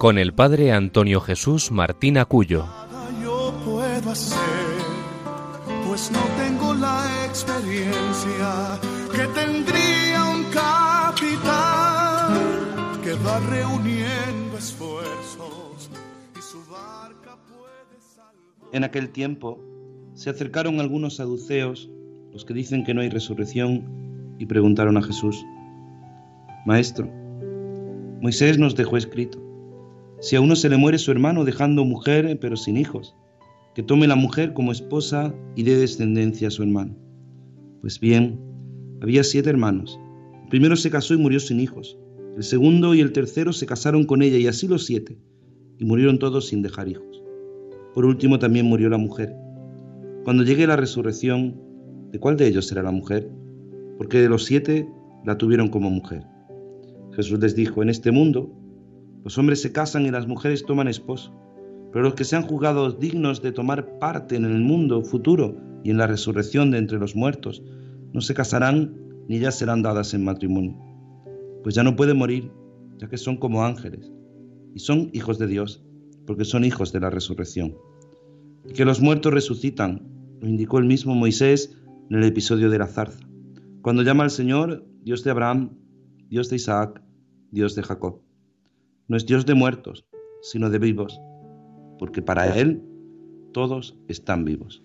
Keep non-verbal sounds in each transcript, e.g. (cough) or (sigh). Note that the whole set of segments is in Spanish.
con el padre Antonio Jesús Martín Acuyo. Yo puedo hacer, pues no tengo la experiencia que tendría un capitán que va reuniendo esfuerzos y su barca puede salvar. En aquel tiempo se acercaron algunos saduceos, los que dicen que no hay resurrección, y preguntaron a Jesús, Maestro, Moisés nos dejó escrito, si a uno se le muere su hermano dejando mujer pero sin hijos, que tome la mujer como esposa y dé descendencia a su hermano. Pues bien, había siete hermanos. El primero se casó y murió sin hijos. El segundo y el tercero se casaron con ella y así los siete, y murieron todos sin dejar hijos. Por último también murió la mujer. Cuando llegue la resurrección, ¿de cuál de ellos será la mujer? Porque de los siete la tuvieron como mujer. Jesús les dijo, en este mundo los hombres se casan y las mujeres toman esposo, pero los que sean juzgados dignos de tomar parte en el mundo futuro y en la resurrección de entre los muertos, no se casarán ni ya serán dadas en matrimonio, pues ya no pueden morir, ya que son como ángeles, y son hijos de Dios, porque son hijos de la resurrección. Y que los muertos resucitan, lo indicó el mismo Moisés en el episodio de la zarza, cuando llama al Señor Dios de Abraham, Dios de Isaac, Dios de Jacob. No es Dios de muertos, sino de vivos, porque para Él todos están vivos.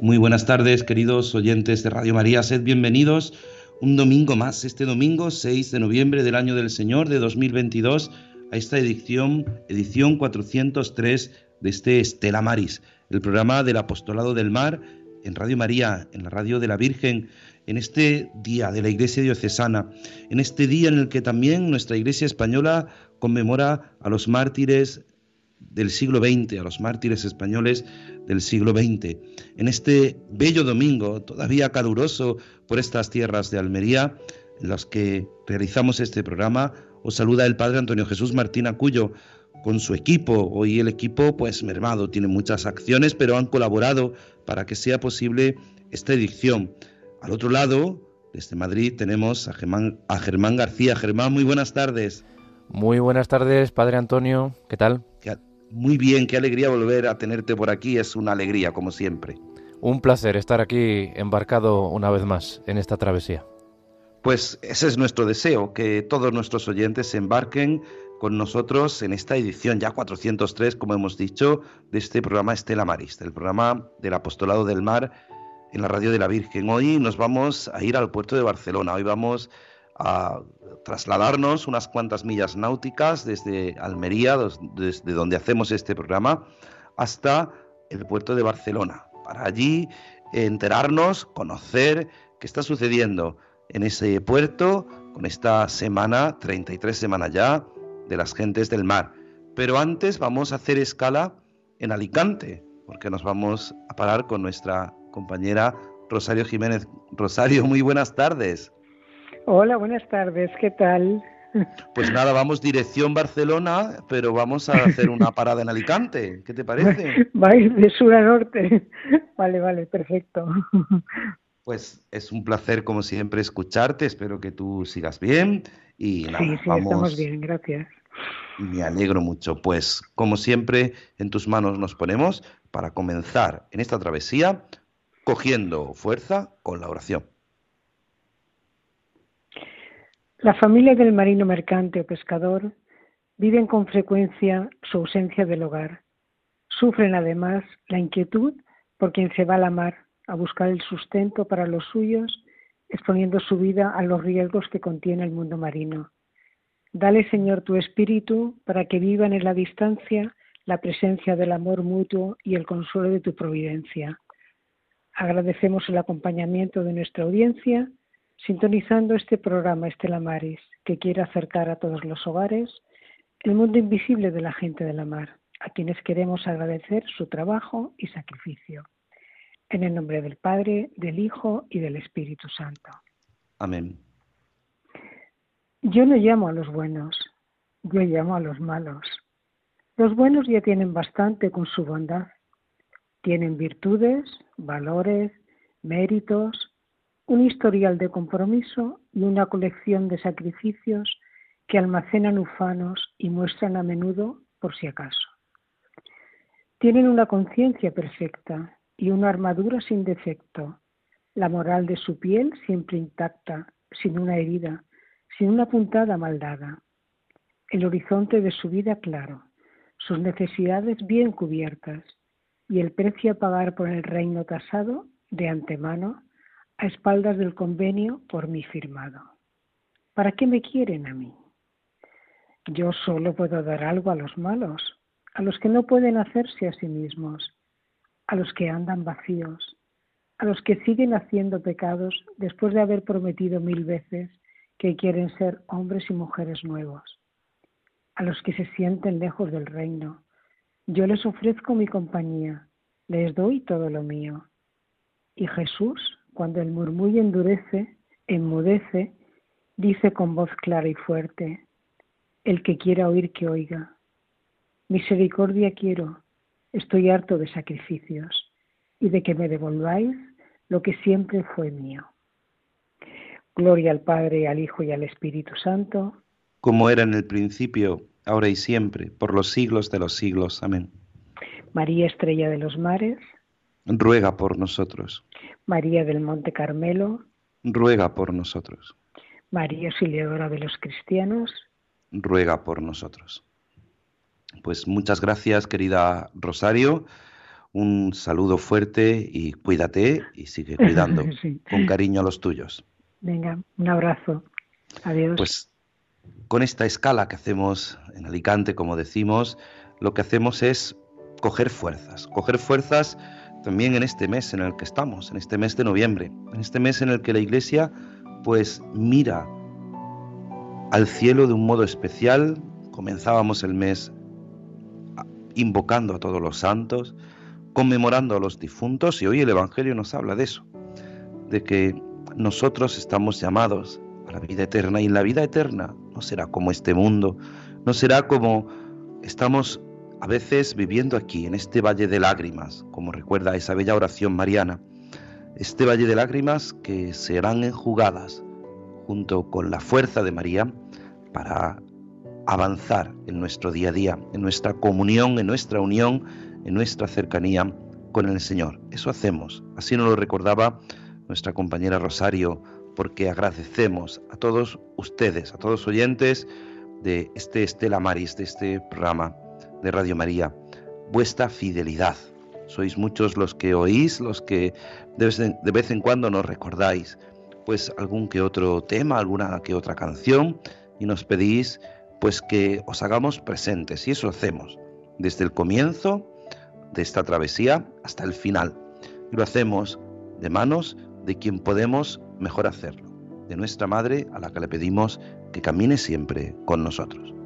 Muy buenas tardes, queridos oyentes de Radio María. Sed bienvenidos un domingo más, este domingo 6 de noviembre del año del Señor de 2022, a esta edición, edición 403 de este Estela Maris, el programa del Apostolado del Mar en Radio María, en la radio de la Virgen, en este día de la Iglesia Diocesana, en este día en el que también nuestra Iglesia Española conmemora a los mártires del siglo XX, a los mártires españoles del siglo XX. En este bello domingo, todavía caluroso por estas tierras de Almería, en los que realizamos este programa, os saluda el Padre Antonio Jesús Martín Acuyo con su equipo. Hoy el equipo, pues mermado, tiene muchas acciones, pero han colaborado para que sea posible esta edición. Al otro lado, desde Madrid, tenemos a Germán, a Germán García. Germán, muy buenas tardes. Muy buenas tardes, Padre Antonio. ¿Qué tal? Muy bien, qué alegría volver a tenerte por aquí, es una alegría, como siempre. Un placer estar aquí embarcado una vez más en esta travesía. Pues ese es nuestro deseo, que todos nuestros oyentes se embarquen con nosotros en esta edición ya 403, como hemos dicho, de este programa Estela Maris, del programa del Apostolado del Mar en la Radio de la Virgen. Hoy nos vamos a ir al puerto de Barcelona, hoy vamos a trasladarnos unas cuantas millas náuticas desde Almería, desde donde hacemos este programa, hasta el puerto de Barcelona, para allí enterarnos, conocer qué está sucediendo en ese puerto con esta semana, 33 semanas ya, de las gentes del mar. Pero antes vamos a hacer escala en Alicante, porque nos vamos a parar con nuestra compañera Rosario Jiménez. Rosario, muy buenas tardes. Hola, buenas tardes, ¿qué tal? Pues nada, vamos dirección Barcelona, pero vamos a hacer una parada en Alicante. ¿Qué te parece? (laughs) Vais de sur a norte. Vale, vale, perfecto. Pues es un placer, como siempre, escucharte. Espero que tú sigas bien. Y nada, sí, sí, estamos bien, gracias. Me alegro mucho. Pues, como siempre, en tus manos nos ponemos para comenzar en esta travesía, cogiendo fuerza con la oración. La familia del marino mercante o pescador viven con frecuencia su ausencia del hogar. Sufren además la inquietud por quien se va a la mar a buscar el sustento para los suyos, exponiendo su vida a los riesgos que contiene el mundo marino. Dale, Señor, tu espíritu para que vivan en la distancia la presencia del amor mutuo y el consuelo de tu providencia. Agradecemos el acompañamiento de nuestra audiencia sintonizando este programa Estela Maris, que quiere acercar a todos los hogares el mundo invisible de la gente de la mar, a quienes queremos agradecer su trabajo y sacrificio. En el nombre del Padre, del Hijo y del Espíritu Santo. Amén. Yo no llamo a los buenos, yo llamo a los malos. Los buenos ya tienen bastante con su bondad. Tienen virtudes, valores, méritos, un historial de compromiso y una colección de sacrificios que almacenan ufanos y muestran a menudo por si acaso. Tienen una conciencia perfecta y una armadura sin defecto, la moral de su piel siempre intacta, sin una herida, sin una puntada mal dada, el horizonte de su vida claro, sus necesidades bien cubiertas y el precio a pagar por el reino tasado de antemano a espaldas del convenio por mí firmado. ¿Para qué me quieren a mí? Yo solo puedo dar algo a los malos, a los que no pueden hacerse a sí mismos, a los que andan vacíos, a los que siguen haciendo pecados después de haber prometido mil veces que quieren ser hombres y mujeres nuevos, a los que se sienten lejos del reino. Yo les ofrezco mi compañía, les doy todo lo mío. Y Jesús, cuando el murmullo endurece, enmudece, dice con voz clara y fuerte, el que quiera oír que oiga. Misericordia quiero, Estoy harto de sacrificios y de que me devolváis lo que siempre fue mío. Gloria al Padre, al Hijo y al Espíritu Santo. Como era en el principio, ahora y siempre, por los siglos de los siglos. Amén. María Estrella de los Mares. Ruega por nosotros. María del Monte Carmelo. Ruega por nosotros. María Auxiliadora de los Cristianos. Ruega por nosotros. Pues muchas gracias, querida Rosario. Un saludo fuerte y cuídate y sigue cuidando (laughs) con cariño a los tuyos. Venga, un abrazo. Adiós. Pues con esta escala que hacemos en Alicante, como decimos, lo que hacemos es coger fuerzas, coger fuerzas también en este mes en el que estamos, en este mes de noviembre, en este mes en el que la Iglesia pues mira al cielo de un modo especial. Comenzábamos el mes invocando a todos los santos, conmemorando a los difuntos y hoy el Evangelio nos habla de eso, de que nosotros estamos llamados a la vida eterna y la vida eterna no será como este mundo, no será como estamos a veces viviendo aquí, en este valle de lágrimas, como recuerda esa bella oración mariana, este valle de lágrimas que serán enjugadas junto con la fuerza de María para avanzar en nuestro día a día, en nuestra comunión, en nuestra unión, en nuestra cercanía con el Señor. Eso hacemos. Así nos lo recordaba nuestra compañera Rosario, porque agradecemos a todos ustedes, a todos oyentes de este Estela Maris, de este programa de Radio María, vuestra fidelidad. Sois muchos los que oís, los que de vez en cuando nos recordáis, pues algún que otro tema, alguna que otra canción, y nos pedís pues que os hagamos presentes y eso hacemos desde el comienzo de esta travesía hasta el final. Lo hacemos de manos de quien podemos mejor hacerlo, de nuestra Madre a la que le pedimos que camine siempre con nosotros.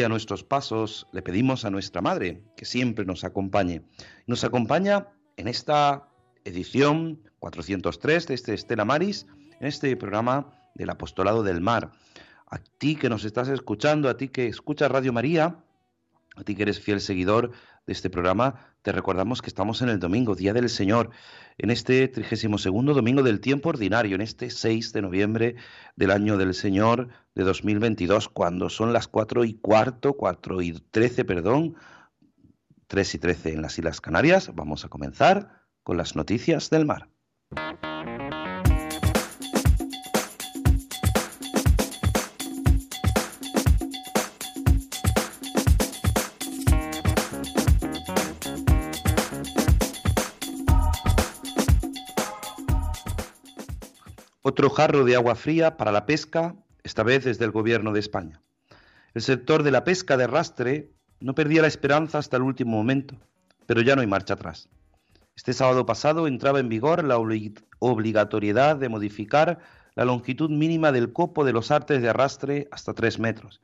Guía nuestros pasos, le pedimos a nuestra Madre que siempre nos acompañe. Nos acompaña en esta edición 403 de este Estela Maris, en este programa del Apostolado del Mar. A ti que nos estás escuchando, a ti que escuchas Radio María, a ti que eres fiel seguidor de este programa, te recordamos que estamos en el domingo, Día del Señor, en este 32 domingo del tiempo ordinario, en este 6 de noviembre del año del Señor de 2022, cuando son las 4 y cuarto, 4 y 13, perdón, 3 y 13 en las Islas Canarias. Vamos a comenzar con las noticias del mar. Otro jarro de agua fría para la pesca, esta vez desde el Gobierno de España. El sector de la pesca de arrastre no perdía la esperanza hasta el último momento, pero ya no hay marcha atrás. Este sábado pasado entraba en vigor la obligatoriedad de modificar la longitud mínima del copo de los artes de arrastre hasta tres metros.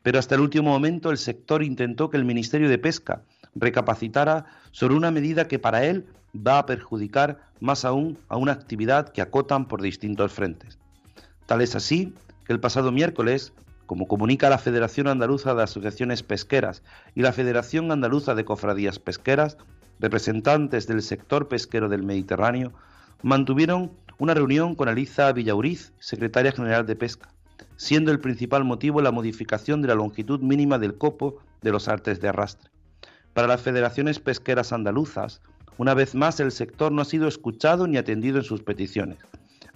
Pero hasta el último momento el sector intentó que el Ministerio de Pesca recapacitara sobre una medida que para él va a perjudicar más aún a una actividad que acotan por distintos frentes. Tal es así que el pasado miércoles, como comunica la Federación Andaluza de Asociaciones Pesqueras y la Federación Andaluza de Cofradías Pesqueras, representantes del sector pesquero del Mediterráneo mantuvieron una reunión con Aliza Villauriz, secretaria general de Pesca, siendo el principal motivo la modificación de la longitud mínima del copo de los artes de arrastre. Para las federaciones pesqueras andaluzas, una vez más, el sector no ha sido escuchado ni atendido en sus peticiones.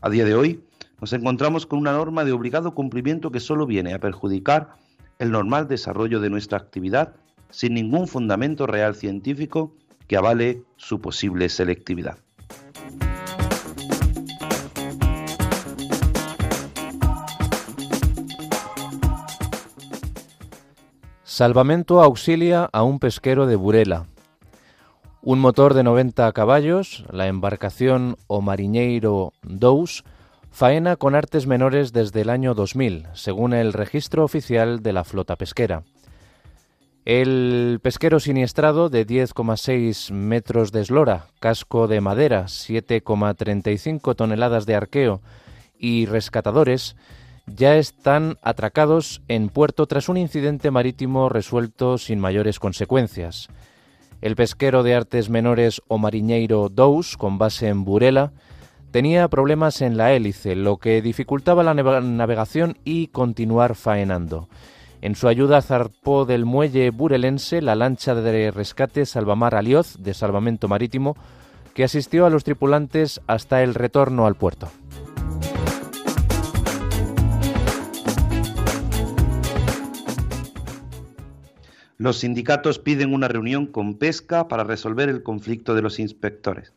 A día de hoy, nos encontramos con una norma de obligado cumplimiento que solo viene a perjudicar el normal desarrollo de nuestra actividad sin ningún fundamento real científico que avale su posible selectividad. Salvamento auxilia a un pesquero de Burela. Un motor de 90 caballos, la embarcación O Mariñeiro Dous, faena con artes menores desde el año 2000, según el registro oficial de la flota pesquera. El pesquero siniestrado de 10,6 metros de eslora, casco de madera, 7,35 toneladas de arqueo y rescatadores ya están atracados en puerto tras un incidente marítimo resuelto sin mayores consecuencias. El pesquero de artes menores o mariñeiro Dous, con base en Burela, tenía problemas en la hélice, lo que dificultaba la navegación y continuar faenando. En su ayuda zarpó del muelle burelense la lancha de rescate Salvamar Alioz de Salvamento Marítimo, que asistió a los tripulantes hasta el retorno al puerto. Los sindicatos piden una reunión con Pesca para resolver el conflicto de los inspectores.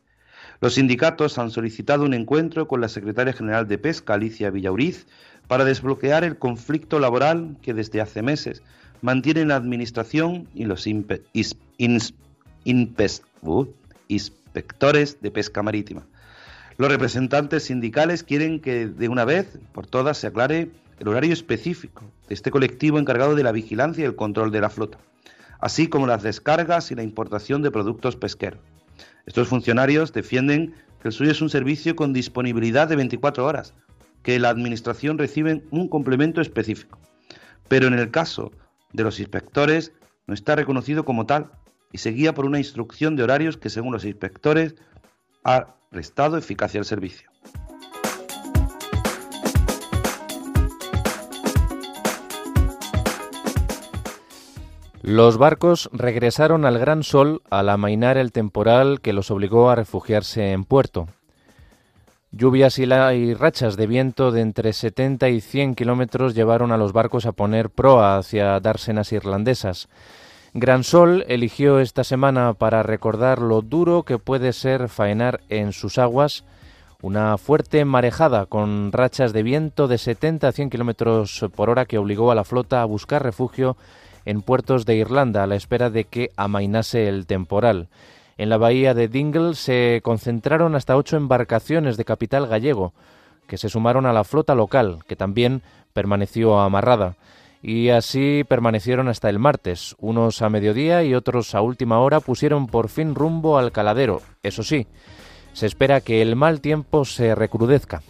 Los sindicatos han solicitado un encuentro con la secretaria general de Pesca, Alicia Villauriz, para desbloquear el conflicto laboral que desde hace meses mantienen la Administración y los uh, inspectores de pesca marítima. Los representantes sindicales quieren que de una vez por todas se aclare el horario específico de este colectivo encargado de la vigilancia y el control de la flota, así como las descargas y la importación de productos pesqueros. Estos funcionarios defienden que el suyo es un servicio con disponibilidad de 24 horas, que la Administración recibe un complemento específico. Pero en el caso de los inspectores no está reconocido como tal y se guía por una instrucción de horarios que según los inspectores ha restado eficacia al servicio. Los barcos regresaron al Gran Sol al amainar el temporal que los obligó a refugiarse en puerto. Lluvias y, rachas de viento de entre 70 y 100 kilómetros llevaron a los barcos a poner proa hacia dársenas irlandesas. Gran Sol eligió esta semana para recordar lo duro que puede ser faenar en sus aguas una fuerte marejada con rachas de viento de 70 a 100 kilómetros por hora que obligó a la flota a buscar refugio en puertos de Irlanda a la espera de que amainase el temporal. En la bahía de Dingle se concentraron hasta ocho embarcaciones de capital gallego, que se sumaron a la flota local, que también permaneció amarrada. y así permanecieron hasta el martes. Unos a mediodía y otros a última hora pusieron por fin rumbo al caladero. Eso sí, se espera que el mal tiempo se recrudezca.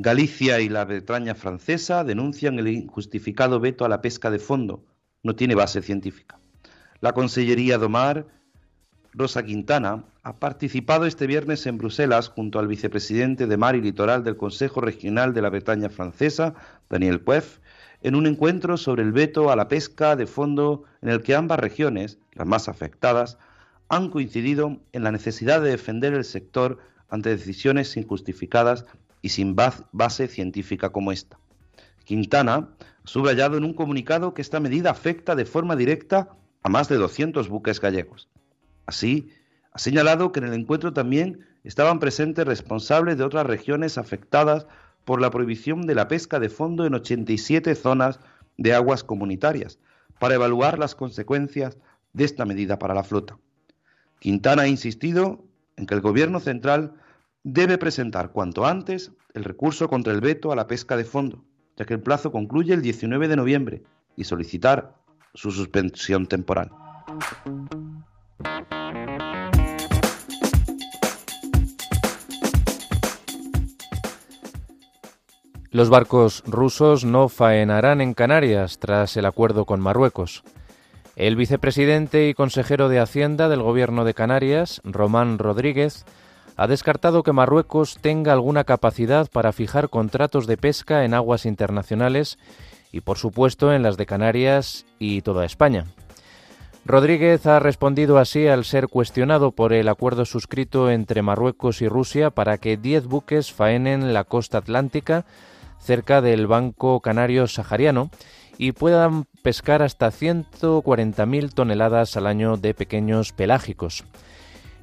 Galicia y la Bretaña francesa denuncian el injustificado veto a la pesca de fondo. No tiene base científica. La Consellería Domar Rosa Quintana ha participado este viernes en Bruselas junto al vicepresidente de Mar y Litoral del Consejo Regional de la Bretaña Francesa, Daniel Puef, en un encuentro sobre el veto a la pesca de fondo en el que ambas regiones, las más afectadas, han coincidido en la necesidad de defender el sector ante decisiones injustificadas y sin base científica como esta. Quintana ha subrayado en un comunicado que esta medida afecta de forma directa a más de 200 buques gallegos. Así, ha señalado que en el encuentro también estaban presentes responsables de otras regiones afectadas por la prohibición de la pesca de fondo en 87 zonas de aguas comunitarias, para evaluar las consecuencias de esta medida para la flota. Quintana ha insistido en que el Gobierno central debe presentar cuanto antes el recurso contra el veto a la pesca de fondo, ya que el plazo concluye el 19 de noviembre, y solicitar su suspensión temporal. Los barcos rusos no faenarán en Canarias tras el acuerdo con Marruecos. El vicepresidente y consejero de Hacienda del Gobierno de Canarias, Román Rodríguez, ha descartado que Marruecos tenga alguna capacidad para fijar contratos de pesca en aguas internacionales y, por supuesto, en las de Canarias y toda España. Rodríguez ha respondido así al ser cuestionado por el acuerdo suscrito entre Marruecos y Rusia para que 10 buques faenen la costa atlántica cerca del Banco Canario Sahariano y puedan pescar hasta 140.000 toneladas al año de pequeños pelágicos.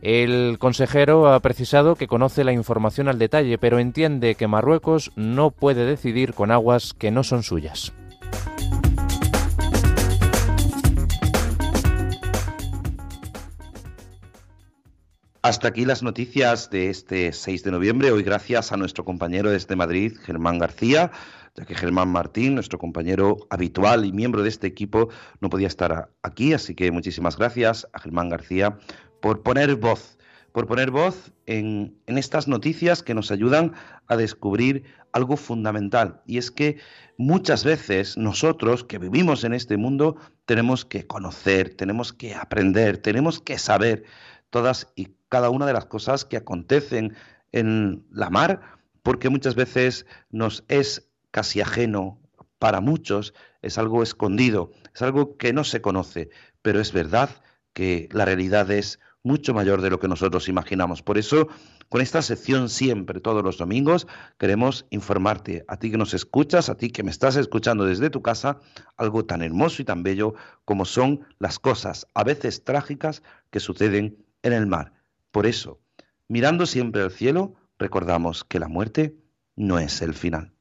El consejero ha precisado que conoce la información al detalle, pero entiende que Marruecos no puede decidir con aguas que no son suyas. Hasta aquí las noticias de este 6 de noviembre, hoy gracias a nuestro compañero desde Madrid, Germán García, ya que Germán Martín, nuestro compañero habitual y miembro de este equipo, no podía estar aquí, así que muchísimas gracias a Germán García por poner voz, por poner voz en, en estas noticias que nos ayudan a descubrir algo fundamental, y es que muchas veces nosotros que vivimos en este mundo tenemos que conocer, tenemos que aprender, tenemos que saber todas y cada una de las cosas que acontecen en la mar, porque muchas veces nos es casi ajeno para muchos, es algo escondido, es algo que no se conoce, pero es verdad que la realidad es mucho mayor de lo que nosotros imaginamos. Por eso, con esta sección siempre, todos los domingos, queremos informarte, a ti que nos escuchas, a ti que me estás escuchando desde tu casa, algo tan hermoso y tan bello como son las cosas, a veces trágicas, que suceden en el mar. Por eso, mirando siempre al cielo, recordamos que la muerte no es el final.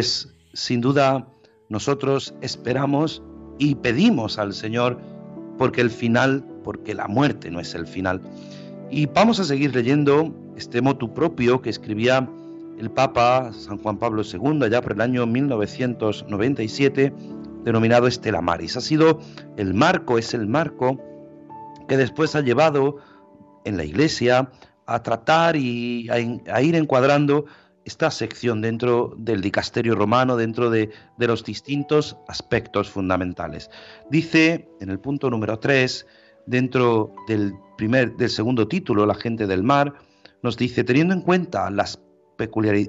Pues sin duda nosotros esperamos y pedimos al Señor porque el final, porque la muerte no es el final. Y vamos a seguir leyendo este motu propio que escribía el Papa San Juan Pablo II allá por el año 1997, denominado Estela Maris. Ha sido el marco, es el marco que después ha llevado en la Iglesia a tratar y a ir encuadrando esta sección dentro del dicasterio romano, dentro de, los distintos aspectos fundamentales. Dice en el punto número 3, dentro del, primer, del segundo título, La gente del mar, nos dice, teniendo en cuenta las,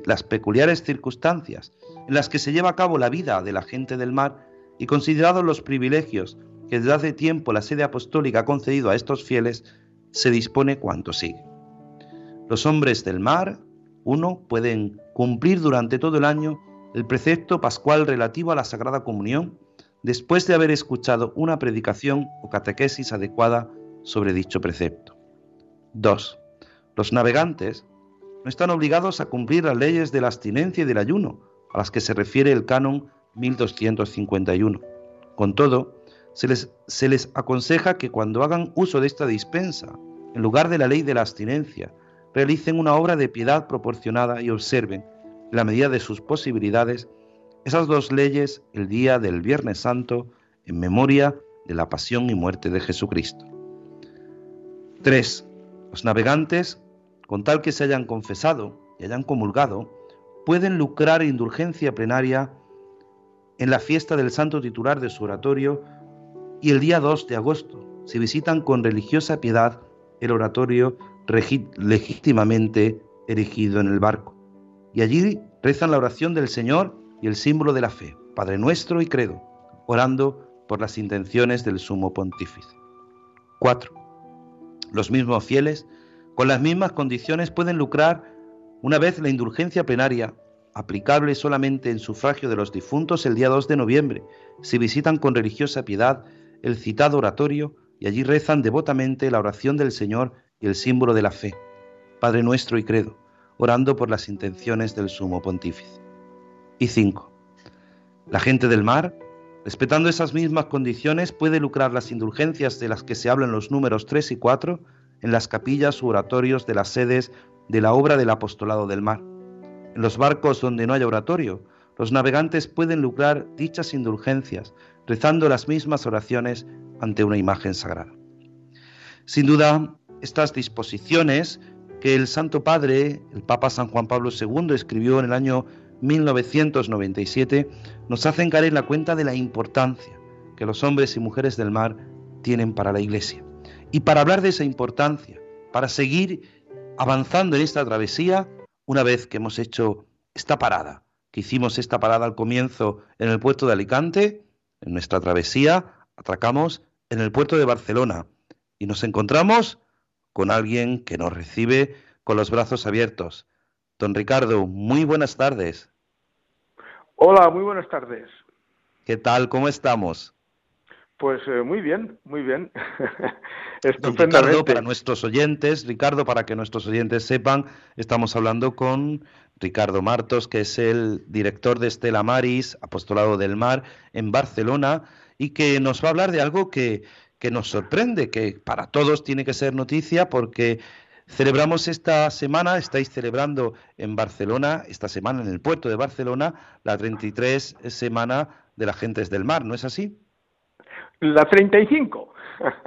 las peculiares circunstancias en las que se lleva a cabo la vida de la gente del mar y considerados los privilegios que desde hace tiempo la sede apostólica ha concedido a estos fieles, se dispone cuanto sigue. Los hombres del mar uno, pueden cumplir durante todo el año el precepto pascual relativo a la Sagrada Comunión después de haber escuchado una predicación o catequesis adecuada sobre dicho precepto. 2. Los navegantes no están obligados a cumplir las leyes de la abstinencia y del ayuno, a las que se refiere el canon 1251. Con todo, se les, se les aconseja que cuando hagan uso de esta dispensa, en lugar de la ley de la abstinencia, realicen una obra de piedad proporcionada y observen, en la medida de sus posibilidades, esas dos leyes el día del Viernes Santo en memoria de la pasión y muerte de Jesucristo. 3. Los navegantes, con tal que se hayan confesado y hayan comulgado, pueden lucrar indulgencia plenaria en la fiesta del santo titular de su oratorio y el día 2 de agosto, si visitan con religiosa piedad el oratorio legítimamente erigido en el barco. Y allí rezan la oración del Señor y el símbolo de la fe, Padre nuestro y credo, orando por las intenciones del sumo pontífice. 4. Los mismos fieles, con las mismas condiciones, pueden lucrar una vez la indulgencia plenaria, aplicable solamente en sufragio de los difuntos el día 2 de noviembre, si visitan con religiosa piedad el citado oratorio y allí rezan devotamente la oración del Señor y el símbolo de la fe, Padre nuestro y credo, orando por las intenciones del sumo pontífice. Y 5. La gente del mar, respetando esas mismas condiciones, puede lucrar las indulgencias de las que se hablan los números 3 y 4 en las capillas u oratorios de las sedes de la obra del apostolado del mar. En los barcos donde no haya oratorio, los navegantes pueden lucrar dichas indulgencias rezando las mismas oraciones ante una imagen sagrada. Sin duda, estas disposiciones que el Santo Padre, el Papa San Juan Pablo II, escribió en el año 1997, nos hacen caer en la cuenta de la importancia que los hombres y mujeres del mar tienen para la Iglesia. Y para hablar de esa importancia, para seguir avanzando en esta travesía, una vez que hemos hecho esta parada, que hicimos esta parada al comienzo en el puerto de Alicante, en nuestra travesía, atracamos en el puerto de Barcelona y nos encontramos con alguien que nos recibe con los brazos abiertos. Don Ricardo, muy buenas tardes. Hola, muy buenas tardes. ¿Qué tal? ¿Cómo estamos? Pues eh, muy bien, muy bien. (laughs) Don Ricardo, para nuestros oyentes, Ricardo, para que nuestros oyentes sepan, estamos hablando con Ricardo Martos, que es el director de Estela Maris, Apostolado del Mar, en Barcelona, y que nos va a hablar de algo que, que nos sorprende, que para todos tiene que ser noticia porque celebramos esta semana, estáis celebrando en Barcelona, esta semana en el puerto de Barcelona, la 33 semana de las gentes del mar, ¿no es así? La 35.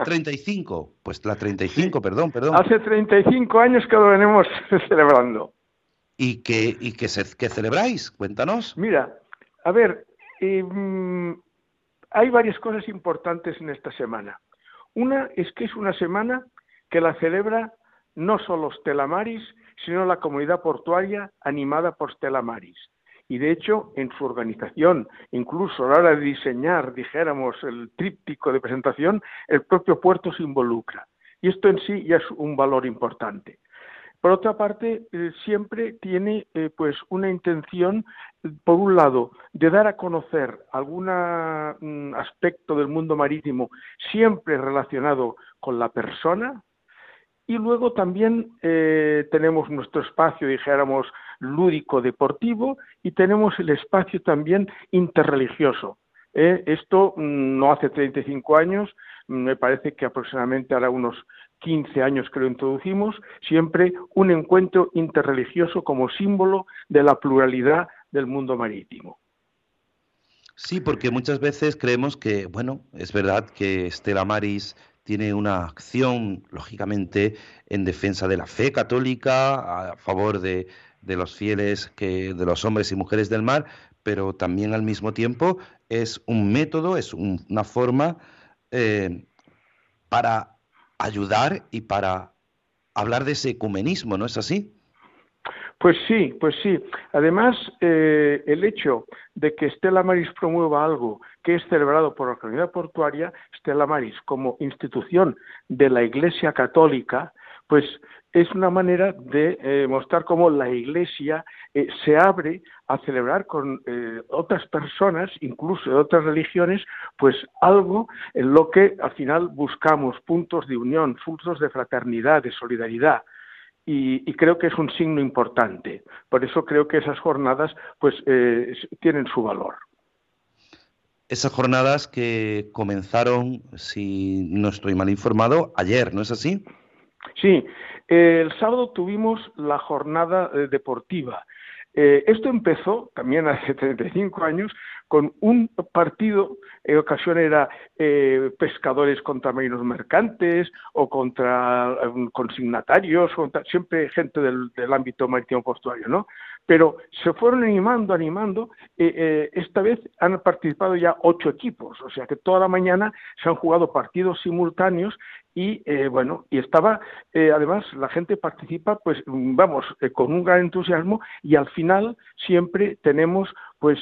35, pues la 35, perdón, perdón. Hace 35 años que lo venimos (laughs) celebrando. ¿Y qué, y que, se, celebráis? Cuéntanos. Mira, a ver, eh, hay varias cosas importantes en esta semana. Una es que es una semana que la celebra no solo Stella Maris, sino la comunidad portuaria animada por Stella Maris. Y de hecho, en su organización, incluso a la hora de diseñar, dijéramos, el tríptico de presentación, el propio puerto se involucra. Y esto en sí ya es un valor importante. Por otra parte, eh, siempre tiene eh, pues una intención, por un lado, de dar a conocer algún mm, aspecto del mundo marítimo siempre relacionado con la persona, y luego también eh, tenemos nuestro espacio, dijéramos, lúdico deportivo y tenemos el espacio también interreligioso. esto mm, no hace 35 años, me parece que aproximadamente hará unos 15 años que lo introducimos, siempre un encuentro interreligioso como símbolo de la pluralidad del mundo marítimo. Sí, porque muchas veces creemos que, bueno, es verdad que Estela Maris tiene una acción, lógicamente, en defensa de la fe católica, a favor de, los fieles, que, de los hombres y mujeres del mar, pero también al mismo tiempo es un método, es una forma eh, para ayudar y para hablar de ese ecumenismo, ¿no es así? Pues sí, pues sí. Además, eh, el hecho de que Stella Maris promueva algo que es celebrado por la comunidad portuaria, Stella Maris como institución de la Iglesia Católica, pues es una manera de eh, mostrar cómo la Iglesia eh, se abre a celebrar con eh, otras personas, incluso de otras religiones, pues algo en lo que al final buscamos puntos de unión, puntos de fraternidad, de solidaridad. Y, creo que es un signo importante. Por eso creo que esas jornadas pues tienen su valor. Esas jornadas que comenzaron, si no estoy mal informado, ayer, ¿no es así? Sí, el sábado tuvimos la jornada eh, deportiva. Eh, esto empezó también (laughs) hace 35 años con un partido, en ocasión era eh, pescadores contra marinos mercantes o contra consignatarios, siempre gente del, del ámbito marítimo portuario, ¿no? Pero se fueron animando, animando. Eh, eh, esta vez han participado ya ocho equipos, o sea que toda la mañana se han jugado partidos simultáneos y eh, bueno, y estaba, además la gente participa, pues vamos, con un gran entusiasmo y al final siempre tenemos pues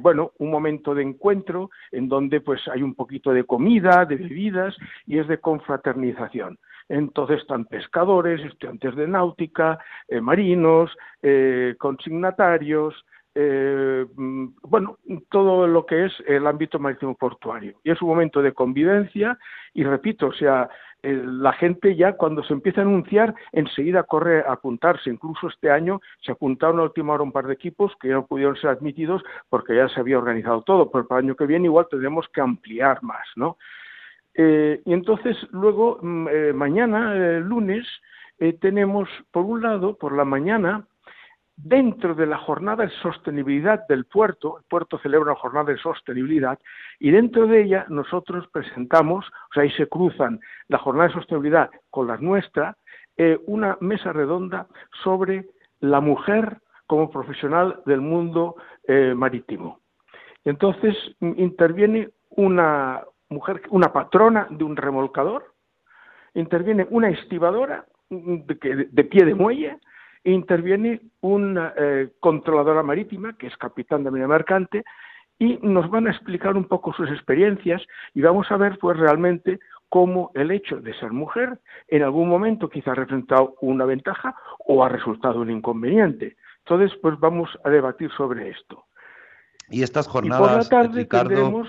bueno un momento de encuentro en donde pues hay un poquito de comida de bebidas y es de confraternización entonces están pescadores, estudiantes de náutica, eh, marinos, eh, consignatarios, eh, mm, bueno, todo lo que es el ámbito marítimo portuario. Y es un momento de convivencia y repito, o sea, la gente ya cuando se empieza a anunciar enseguida corre a apuntarse. Incluso este año se apuntaron a última hora un par de equipos que ya no pudieron ser admitidos porque ya se había organizado todo. Pero para el año que viene igual tendremos que ampliar más, ¿no? Eh, y entonces luego, mm, eh, mañana, eh, lunes, tenemos, por un lado, por la mañana, dentro de la jornada de sostenibilidad del puerto, el puerto celebra una jornada de sostenibilidad, y dentro de ella nosotros presentamos, o sea, ahí se cruzan la jornada de sostenibilidad con la nuestra, una mesa redonda sobre la mujer como profesional del mundo marítimo. Entonces interviene una, mujer, una patrona de un remolcador, interviene una estibadora de, de pie de muelle, e interviene una eh, controladora marítima, que es capitán de marina mercante, y nos van a explicar un poco sus experiencias y vamos a ver pues realmente cómo el hecho de ser mujer en algún momento quizá ha representado una ventaja o ha resultado un inconveniente. Entonces, pues vamos a debatir sobre esto. Y estas jornadas, Ricardo,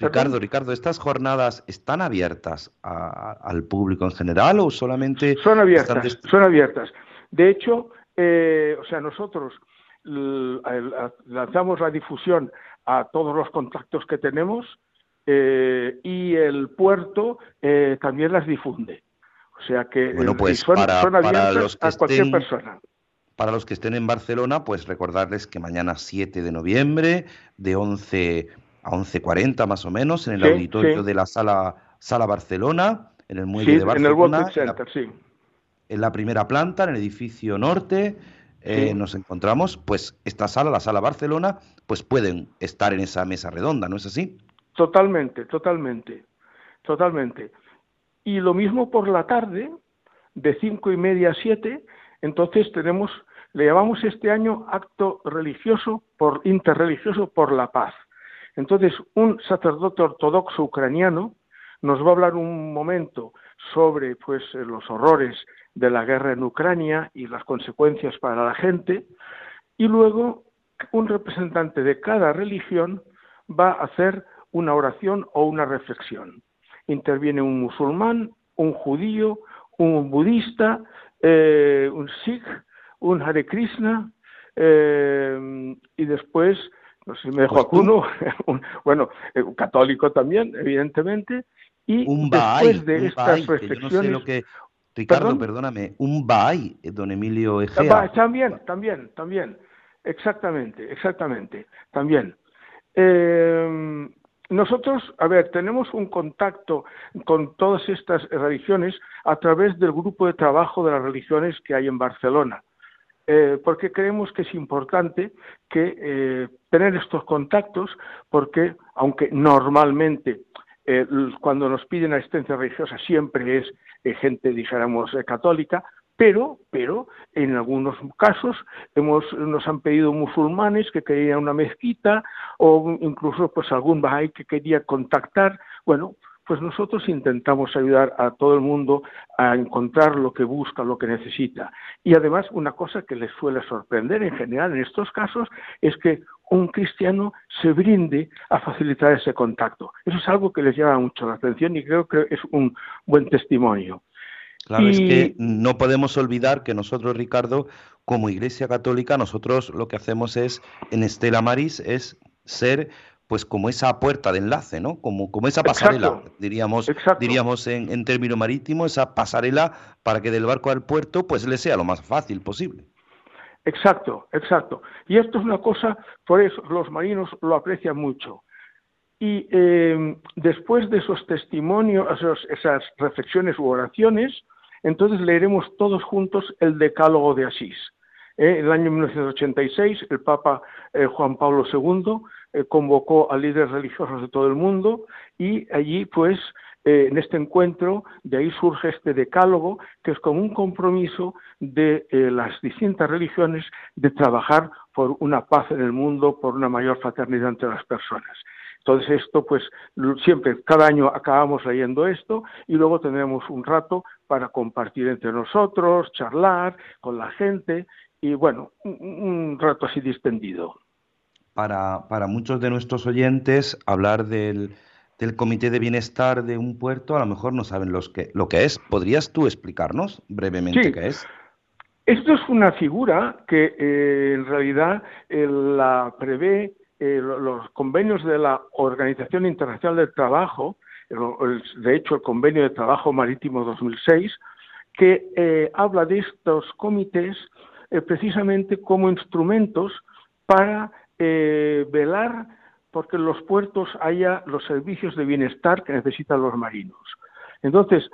Ricardo, Ricardo, ¿estas jornadas están abiertas al público en general o solamente... Son abiertas, son abiertas. De hecho, eh, o sea, nosotros lanzamos la difusión a todos los contactos que tenemos eh, y el puerto eh, también las difunde. O sea que bueno, pues son, abiertas los a cualquier persona. Para los que estén en Barcelona, pues recordarles que mañana 7 de noviembre, de 11 a 11.40 más o menos, en el auditorio de la sala, sala Barcelona, en el muelle de Barcelona. En el sí. En la primera planta, en el edificio norte, eh, nos encontramos, pues esta sala, la sala Barcelona, pues pueden estar en esa mesa redonda, ¿no es así? Totalmente, totalmente, totalmente. Y lo mismo por la tarde, de cinco y media a siete, entonces tenemos, le llamamos este año acto religioso por interreligioso por la paz. Entonces, un sacerdote ortodoxo ucraniano nos va a hablar un momento sobre pues los horrores de la guerra en Ucrania y las consecuencias para la gente y luego un representante de cada religión va a hacer una oración o una reflexión. Interviene un musulmán, un judío, un budista, eh, un sikh, un Hare Krishna, eh, y después, no sé si me dejo pues alguno, (laughs) bueno, eh, un católico también, evidentemente, y un después de estas reflexiones... que, Ricardo, perdóname, un Bahá'í, don Emilio Egea. También, también, también, exactamente, exactamente, también. Eh, nosotros, a ver, tenemos un contacto con todas estas religiones a través del grupo de trabajo de las religiones que hay en Barcelona, eh, porque creemos que es importante que eh, tener estos contactos, porque aunque normalmente eh, cuando nos piden asistencia religiosa siempre es gente, dijéramos, católica, pero, pero en algunos casos hemos, nos han pedido musulmanes que querían una mezquita o incluso pues algún bahai que quería contactar. Bueno, pues nosotros intentamos ayudar a todo el mundo a encontrar lo que busca, lo que necesita. Y además, una cosa que les suele sorprender en general en estos casos es que un cristiano se brinde a facilitar ese contacto. Eso es algo que les llama mucho la atención y creo que es un buen testimonio. Claro, es que no podemos olvidar que nosotros, Ricardo, como Iglesia Católica, nosotros lo que hacemos es, en Estela Maris, es ser pues como esa puerta de enlace, ¿no? Como, como esa pasarela, diríamos, diríamos en, en término marítimo, esa pasarela para que del barco al puerto pues le sea lo más fácil posible. Exacto, exacto. Y esto es una cosa, por eso los marinos lo aprecian mucho. Y eh, después de esos testimonios, esas reflexiones u oraciones, entonces leeremos todos juntos el Decálogo de Asís. En el año 1986, el Papa eh, Juan Pablo II eh, convocó a líderes religiosos de todo el mundo y allí, pues, eh, en este encuentro, de ahí surge este decálogo, que es como un compromiso de las distintas religiones de trabajar por una paz en el mundo, por una mayor fraternidad entre las personas. Entonces esto, pues siempre, cada año acabamos leyendo esto y luego tendremos un rato para compartir entre nosotros, charlar con la gente y bueno, un, rato así distendido. Para, para, muchos de nuestros oyentes, hablar del, del, Comité de Bienestar de un puerto, a lo mejor no saben los que, lo que es. ¿Podrías tú explicarnos brevemente qué es? Esto es una figura que eh, en realidad eh, la prevé eh, los convenios de la Organización Internacional del Trabajo, de hecho el Convenio de Trabajo Marítimo 2006, que habla de estos comités eh, precisamente como instrumentos para velar porque en los puertos haya los servicios de bienestar que necesitan los marinos. Entonces,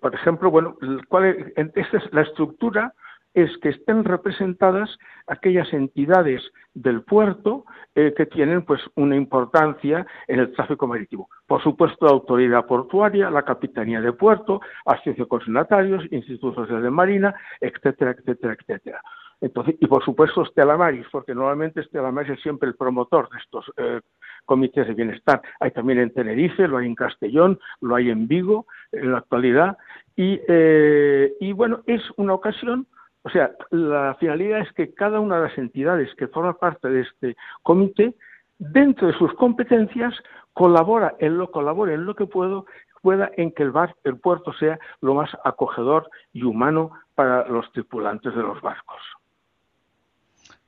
por ejemplo, bueno, ¿cuál esta es la estructura es que estén representadas aquellas entidades del puerto eh, que tienen pues una importancia en el tráfico marítimo. Por supuesto, la autoridad portuaria, la capitanía de puerto, asociación consignatarios, institutos de marina, etcétera, etcétera, etcétera. Entonces, y por supuesto Stella Maris, porque normalmente Stella Maris es siempre el promotor de estos eh, comités de bienestar. Hay también en Tenerife, lo hay en Castellón, lo hay en Vigo en la actualidad. Y, eh, y bueno, es una ocasión o sea, la finalidad es que cada una de las entidades que forma parte de este comité, dentro de sus competencias, colabora en lo colabore en lo que puedo, pueda en que el, bar, el puerto sea lo más acogedor y humano para los tripulantes de los barcos.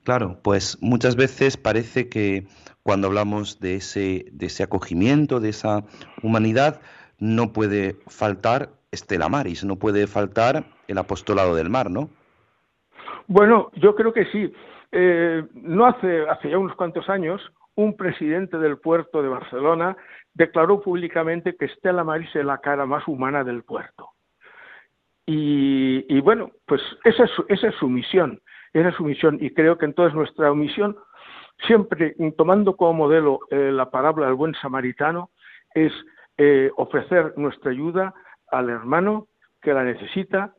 Claro, pues muchas veces parece que cuando hablamos de ese, de ese acogimiento, de esa humanidad, no puede faltar Estela Maris, no puede faltar el apostolado del mar, ¿no? Bueno, yo creo que sí. Eh, no hace, hace ya unos cuantos años, un presidente del puerto de Barcelona declaró públicamente que Estela Maris es la cara más humana del puerto. Y, bueno, pues esa es, su, esa es su misión, esa es su misión. Y creo que entonces nuestra misión, siempre tomando como modelo eh, la parábola del buen samaritano, es eh, ofrecer nuestra ayuda al hermano que la necesita,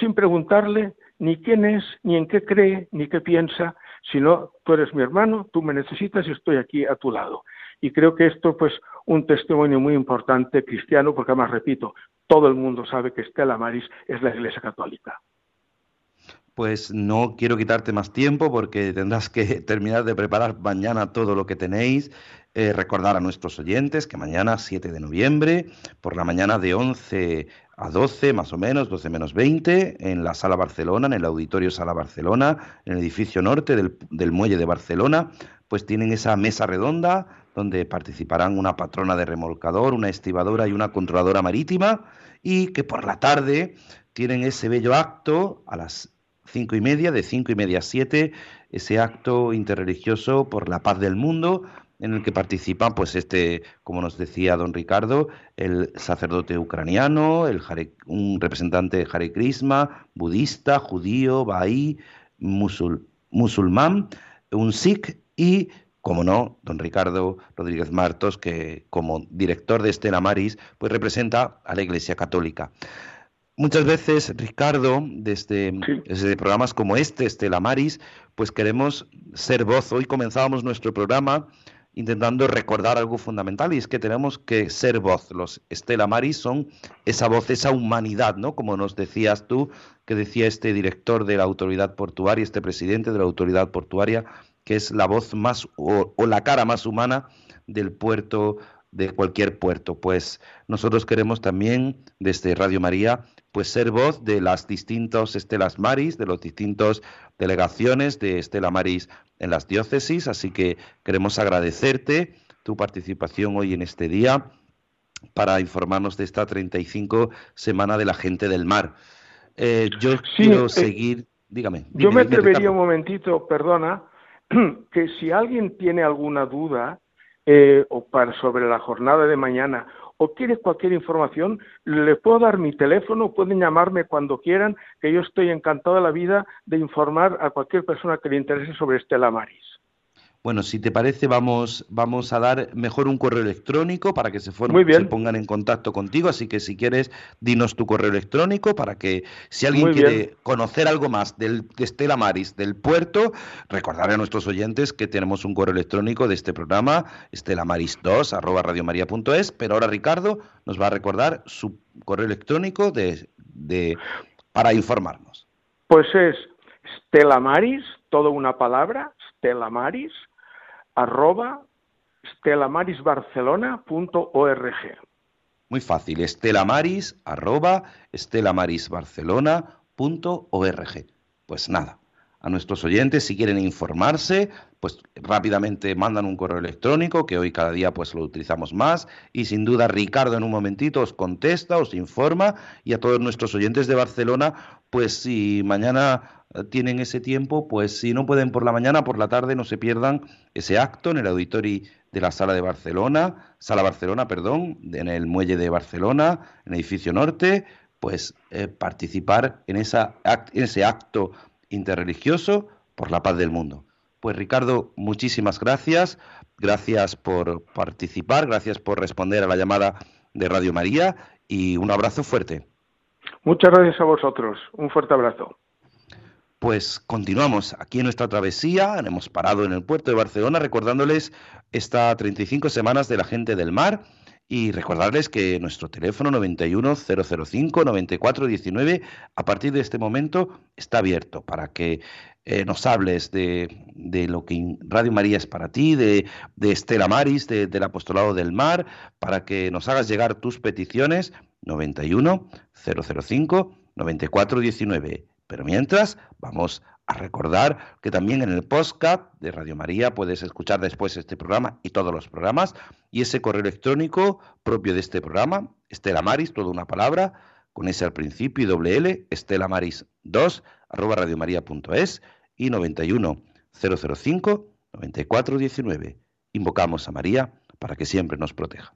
sin preguntarle ni quién es, ni en qué cree, ni qué piensa, sino tú eres mi hermano, tú me necesitas y estoy aquí a tu lado. Y creo que esto, pues, un testimonio muy importante cristiano, porque además, repito, todo el mundo sabe que Estela Maris es la Iglesia Católica. Pues no quiero quitarte más tiempo porque tendrás que (laughs) terminar de preparar mañana todo lo que tenéis. Eh, recordar a nuestros oyentes que mañana, 7 de noviembre, por la mañana de 11 a 12 más o menos, 12 menos 20, en la Sala Barcelona, en el Auditorio Sala Barcelona, en el edificio norte del, del Muelle de Barcelona, pues tienen esa mesa redonda donde participarán una patrona de remolcador, una estibadora y una controladora marítima, y que por la tarde tienen ese bello acto a las cinco y media, de cinco y media a siete, ese acto interreligioso por la paz del mundo, en el que participan, pues este, como nos decía don Ricardo, el sacerdote ucraniano, el un representante de Hare Krishna, budista, judío, bahí, musulmán, un sikh y, como no, don Ricardo Rodríguez Martos, que como director de Estela Maris, pues representa a la Iglesia Católica. Muchas veces, Ricardo, desde, desde, programas como este, Estela Maris, pues queremos ser voz. Hoy comenzábamos nuestro programa intentando recordar algo fundamental y es que tenemos que ser voz. Los Estela Maris son esa voz, esa humanidad, ¿no? Como nos decías tú, que decía este director de la autoridad portuaria, este presidente de la autoridad portuaria, que es la voz más o, o la cara más humana del puerto de cualquier puerto. Pues nosotros queremos también desde Radio María pues ser voz de las distintas Estelas Maris, de los distintos delegaciones de Estela Maris en las diócesis, así que queremos agradecerte tu participación hoy en este día para informarnos de esta 35 Semana de la Gente del Mar. Eh, yo quiero eh, seguir, dígame. yo me atrevería un momentito, perdona, (clears throat) que si alguien tiene alguna duda eh, o para, sobre la jornada de mañana o quiere cualquier información, le puedo dar mi teléfono, pueden llamarme cuando quieran, que yo estoy encantado de la vida de informar a cualquier persona que le interese sobre Estela Maris. Bueno, si te parece, vamos, vamos a dar mejor un correo electrónico para que se, se pongan en contacto contigo. Así que si quieres, dinos tu correo electrónico para que si alguien quiere conocer algo más del, de Estela Maris, del puerto, recordaré a nuestros oyentes que tenemos un correo electrónico de este programa, estelamaris2 arroba radiomaria.es, pero ahora Ricardo nos va a recordar su correo electrónico de, de, para informarnos. Pues es estelamaris, todo una palabra, estelamaris, arroba estelamarisbarcelona.org. Muy fácil, estelamaris arroba estelamarisbarcelona.org. Pues nada, a nuestros oyentes si quieren informarse, pues rápidamente mandan un correo electrónico que hoy cada día pues lo utilizamos más y sin duda Ricardo en un momentito os contesta, os informa y a todos nuestros oyentes de Barcelona, pues si mañana tienen ese tiempo, pues si no pueden por la mañana, por la tarde, no se pierdan ese acto en el auditorio de la Sala de Barcelona, Sala Barcelona, perdón, en el Muelle de Barcelona, en el edificio norte, pues eh, participar en, esa, en ese acto interreligioso por la paz del mundo. Pues Ricardo, muchísimas gracias, gracias por participar, gracias por responder a la llamada de Radio María y un abrazo fuerte. Muchas gracias a vosotros, un fuerte abrazo. Pues continuamos aquí en nuestra travesía, hemos parado en el puerto de Barcelona recordándoles esta 35 semanas de la gente del mar y recordarles que nuestro teléfono 91005 9419 a partir de este momento está abierto para que eh, nos hables de, de, lo que Radio María es para ti, de, de Estela Maris, del Apostolado del Mar, para que nos hagas llegar tus peticiones 91 005 9419 pero mientras, vamos a recordar que también en el podcast de Radio María puedes escuchar después este programa y todos los programas y ese correo electrónico propio de este programa, Estela Maris, toda una palabra, con ese al principio y doble L, estelamaris2 arroba radiomaria.es y 91 005 9419. Invocamos a María para que siempre nos proteja.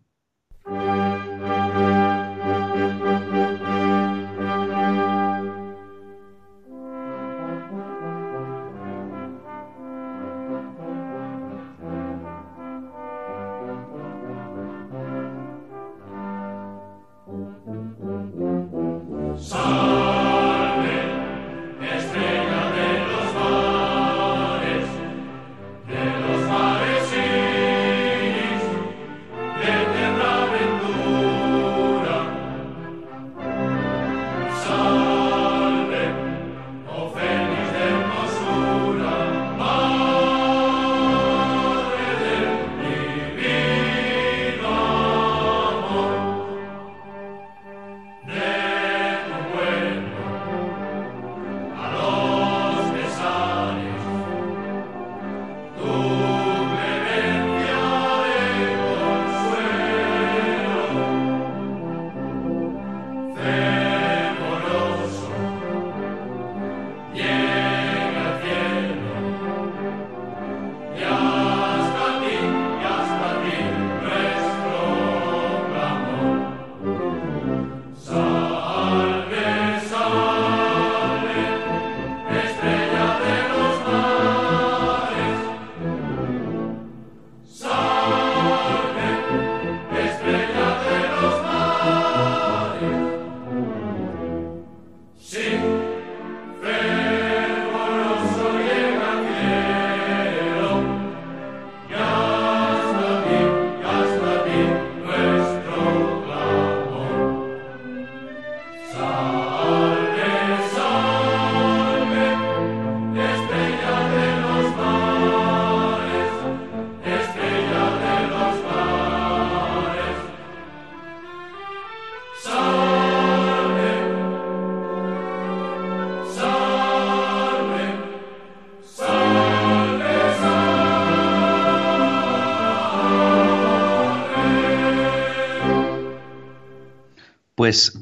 Pues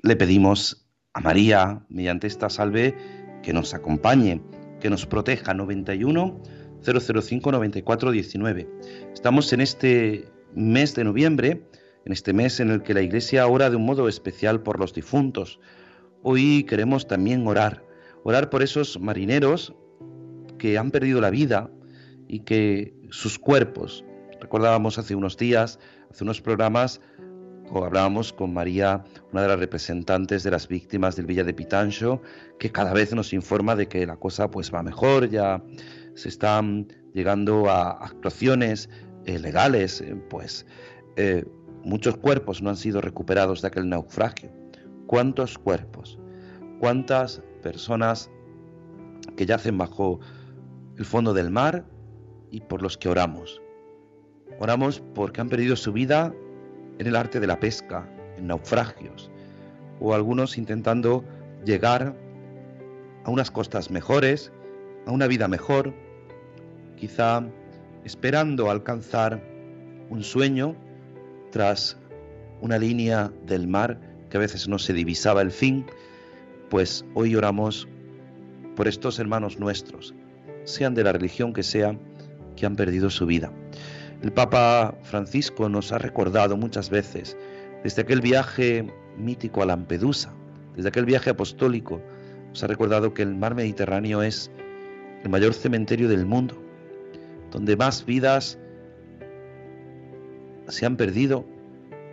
le pedimos a María, mediante esta salve, que nos acompañe, que nos proteja. 91 005 94 19. Estamos en este mes de noviembre, en este mes en el que la Iglesia ora de un modo especial por los difuntos. Hoy queremos también orar, orar por esos marineros que han perdido la vida y que sus cuerpos, recordábamos hace unos días, hace unos programas, hablábamos con María, una de las representantes de las víctimas del Villa de Pitancho, que cada vez nos informa de que la cosa pues va mejor, ya se están llegando a actuaciones eh, legales, eh, pues eh, muchos cuerpos no han sido recuperados de aquel naufragio. ¿Cuántos cuerpos? ¿Cuántas personas que yacen bajo el fondo del mar y por los que oramos? Oramos porque han perdido su vida en el arte de la pesca, en naufragios, o algunos intentando llegar a unas costas mejores, a una vida mejor, quizá esperando alcanzar un sueño tras una línea del mar que a veces no se divisaba el fin, pues hoy oramos por estos hermanos nuestros, sean de la religión que sea, que han perdido su vida. El Papa Francisco nos ha recordado muchas veces, desde aquel viaje mítico a Lampedusa, desde aquel viaje apostólico, nos ha recordado que el mar Mediterráneo es el mayor cementerio del mundo donde más vidas se han perdido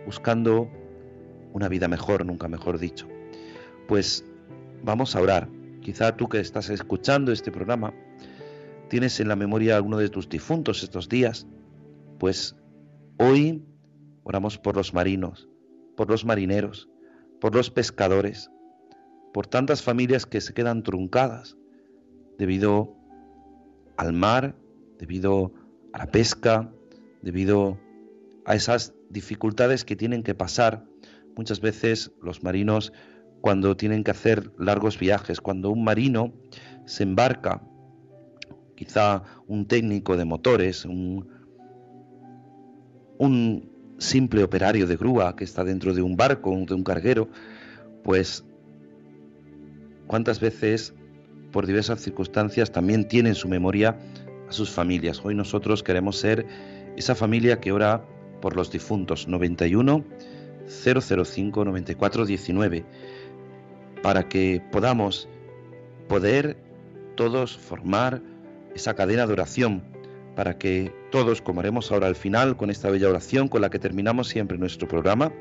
buscando una vida mejor, nunca mejor dicho. Pues vamos a orar. Quizá tú que estás escuchando este programa tienes en la memoria alguno de tus difuntos estos días. Pues hoy oramos por los marinos, por los marineros, por los pescadores, por tantas familias que se quedan truncadas debido al mar debido a la pesca, debido a esas dificultades que tienen que pasar muchas veces los marinos cuando tienen que hacer largos viajes, cuando un marino se embarca, quizá un técnico de motores, un, un simple operario de grúa que está dentro de un barco, de un carguero, pues cuántas veces por diversas circunstancias también tiene en su memoria a sus familias. Hoy nosotros queremos ser esa familia que ora por los difuntos 91 005 94 19 para que podamos poder todos formar esa cadena de oración para que todos, como haremos ahora al final con esta bella oración con la que terminamos siempre nuestro programa,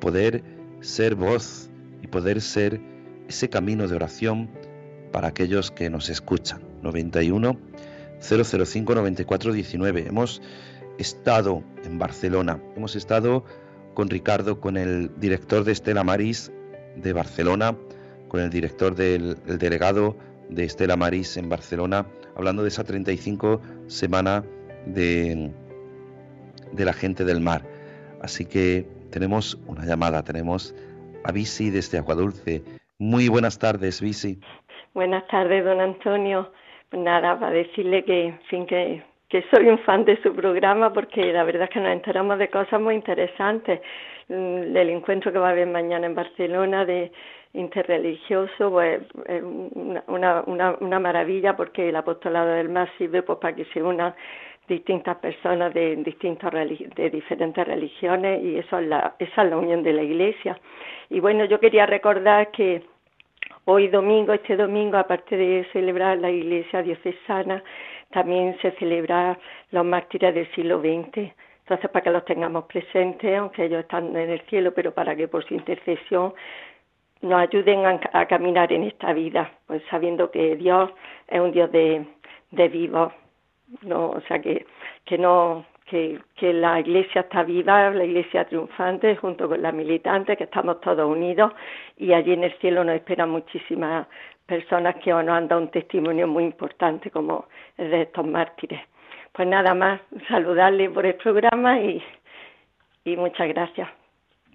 poder ser voz y poder ser ese camino de oración para aquellos que nos escuchan. 91 005 94 19. Hemos estado en Barcelona, hemos estado con Ricardo, con el director de Estela Maris de Barcelona, con el director del delegado de Estela Maris en Barcelona, hablando de esa 35 semana de, de la gente del mar. Así que tenemos una llamada, tenemos a Visi desde Aguadulce. Muy buenas tardes, Visi. Buenas tardes, don Antonio nada, para decirle que, en fin, que, que soy un fan de su programa porque la verdad es que nos enteramos de cosas muy interesantes. Mm, del encuentro que va a haber mañana en Barcelona de interreligioso, pues es una, una, una maravilla porque el apostolado del mar sirve pues, para que se unan distintas personas de distintas de diferentes religiones y eso es la esa es la unión de la iglesia y bueno yo quería recordar que Hoy domingo, este domingo, aparte de celebrar la iglesia diocesana, también se celebra los mártires del siglo XX. Entonces, para que los tengamos presentes, aunque ellos están en el cielo, pero para que por su intercesión nos ayuden a, caminar en esta vida, pues sabiendo que Dios es un Dios de, de vivos, no, o sea que, que no que, la iglesia está viva, la iglesia triunfante, junto con la militante, que estamos todos unidos y allí en el cielo nos esperan muchísimas personas que nos han dado un testimonio muy importante como el de estos mártires. Pues nada más, saludarle por el programa y, y muchas gracias.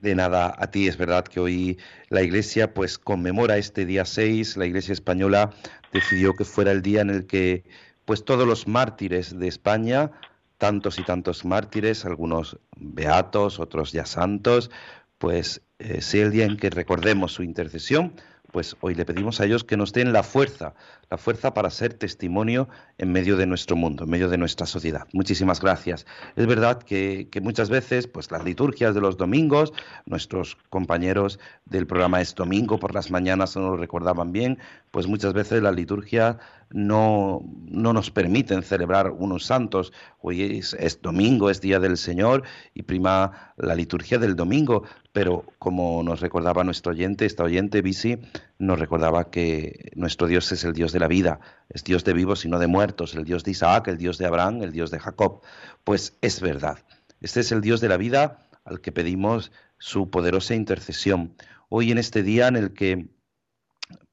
De nada, a ti. Es verdad que hoy la Iglesia pues conmemora este día 6, la Iglesia española decidió que fuera el día en el que pues todos los mártires de España tantos y tantos mártires, algunos beatos, otros ya santos, pues eh, sea el día en que recordemos su intercesión, pues hoy le pedimos a ellos que nos den la fuerza, la fuerza para ser testimonio en medio de nuestro mundo, en medio de nuestra sociedad. Muchísimas gracias. Es verdad que, muchas veces, pues las liturgias de los domingos, nuestros compañeros del programa Es Domingo por las mañanas no lo recordaban bien, pues muchas veces la liturgia no, no nos permiten celebrar unos santos. Hoy es, domingo, es día del Señor y prima la liturgia del domingo, pero como nos recordaba nuestro oyente, esta oyente, Bisi, nos recordaba que nuestro Dios es el Dios de la vida, es Dios de vivos y no de muertos, el Dios de Isaac, el Dios de Abraham, el Dios de Jacob. Pues es verdad, este es el Dios de la vida al que pedimos su poderosa intercesión. Hoy en este día en el que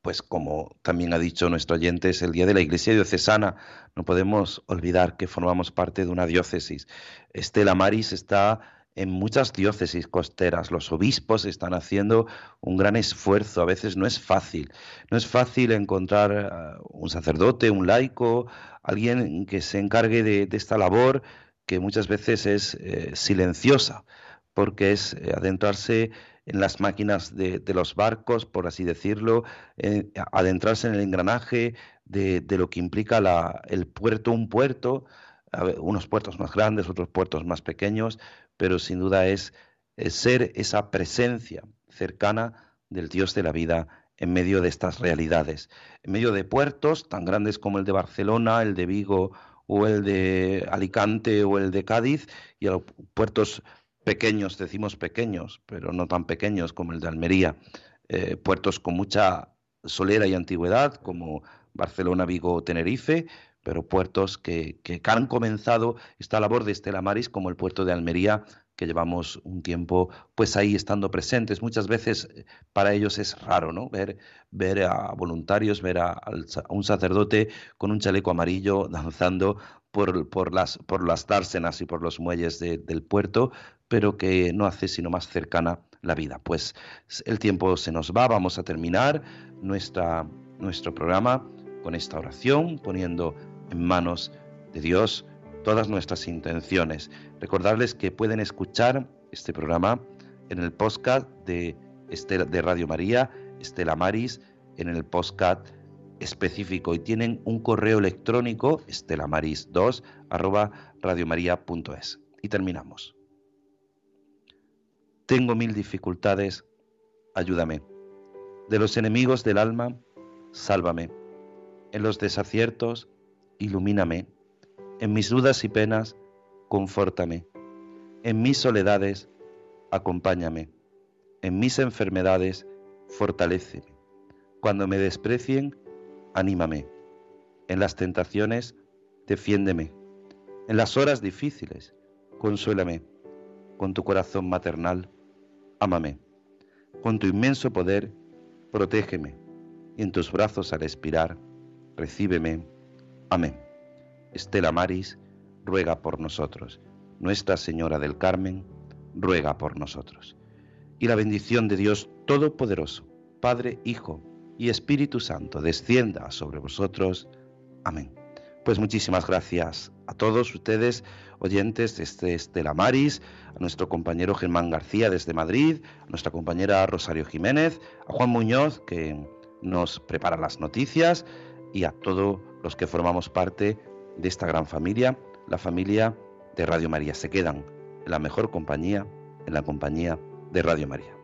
pues como también ha dicho nuestro oyente, es el día de la Iglesia diocesana. No podemos olvidar que formamos parte de una diócesis. Estela Maris está en muchas diócesis costeras los obispos están haciendo un gran esfuerzo, a veces no es fácil, no es fácil encontrar eh, un sacerdote, un laico, alguien que se encargue de, esta labor que muchas veces es eh, silenciosa, porque es eh, adentrarse en las máquinas de, los barcos, por así decirlo, adentrarse en el engranaje de, lo que implica el puerto, un puerto, unos puertos más grandes, otros puertos más pequeños, pero sin duda es, ser esa presencia cercana del Dios de la vida en medio de estas realidades, en medio de puertos tan grandes como el de Barcelona, el de Vigo o el de Alicante o el de Cádiz, y a los puertos pequeños, decimos pequeños, pero no tan pequeños como el de Almería, eh, puertos con mucha solera y antigüedad como Barcelona, Vigo Tenerife, pero puertos que, han comenzado esta labor de Estela Maris, como el puerto de Almería, que llevamos un tiempo pues ahí estando presentes. Muchas veces eh, para ellos es raro, ¿no? Ver, ver a voluntarios, ver a, un sacerdote con un chaleco amarillo danzando por, las, por las dársenas y por los muelles del puerto, pero que no hace sino más cercana la vida. Pues el tiempo se nos va, vamos a terminar nuestra, nuestro programa con esta oración, poniendo en manos de Dios todas nuestras intenciones. Recordarles que pueden escuchar este programa en el podcast de, de Radio María, Estela Maris, en el podcast específico y tienen un correo electrónico estelamaris2 arroba. Y terminamos. Tengo mil dificultades, ayúdame. De los enemigos del alma, sálvame. En los desaciertos, ilumíname. En mis dudas y penas, confórtame. En mis soledades, acompáñame. En mis enfermedades, fortaléceme. Cuando me desprecien, anímame. En las tentaciones, defiéndeme. En las horas difíciles, consuélame. Con tu corazón maternal, ámame. Con tu inmenso poder, protégeme. Y en tus brazos al expirar, recíbeme Amén. Estela Maris, ruega por nosotros. Nuestra Señora del Carmen, ruega por nosotros. Y la bendición de Dios Todopoderoso, Padre, Hijo y Espíritu Santo, descienda sobre vosotros. Amén. Pues muchísimas gracias a todos ustedes, oyentes de este Estela Maris, a nuestro compañero Germán García desde Madrid, a nuestra compañera Rosario Jiménez, a Juan Muñoz, que nos prepara las noticias, y a todos los que formamos parte de esta gran familia, la familia de Radio María. Se quedan en la mejor compañía, en la compañía de Radio María.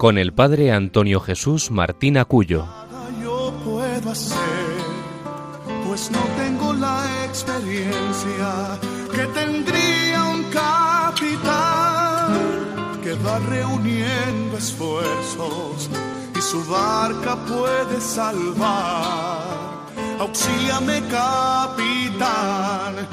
con el padre Antonio Jesús Martín Acuyo. Yo puedo hacer, pues no tengo la experiencia que tendría un capitán que va reuniendo esfuerzos y su barca puede salvar. Auxíliame, capitán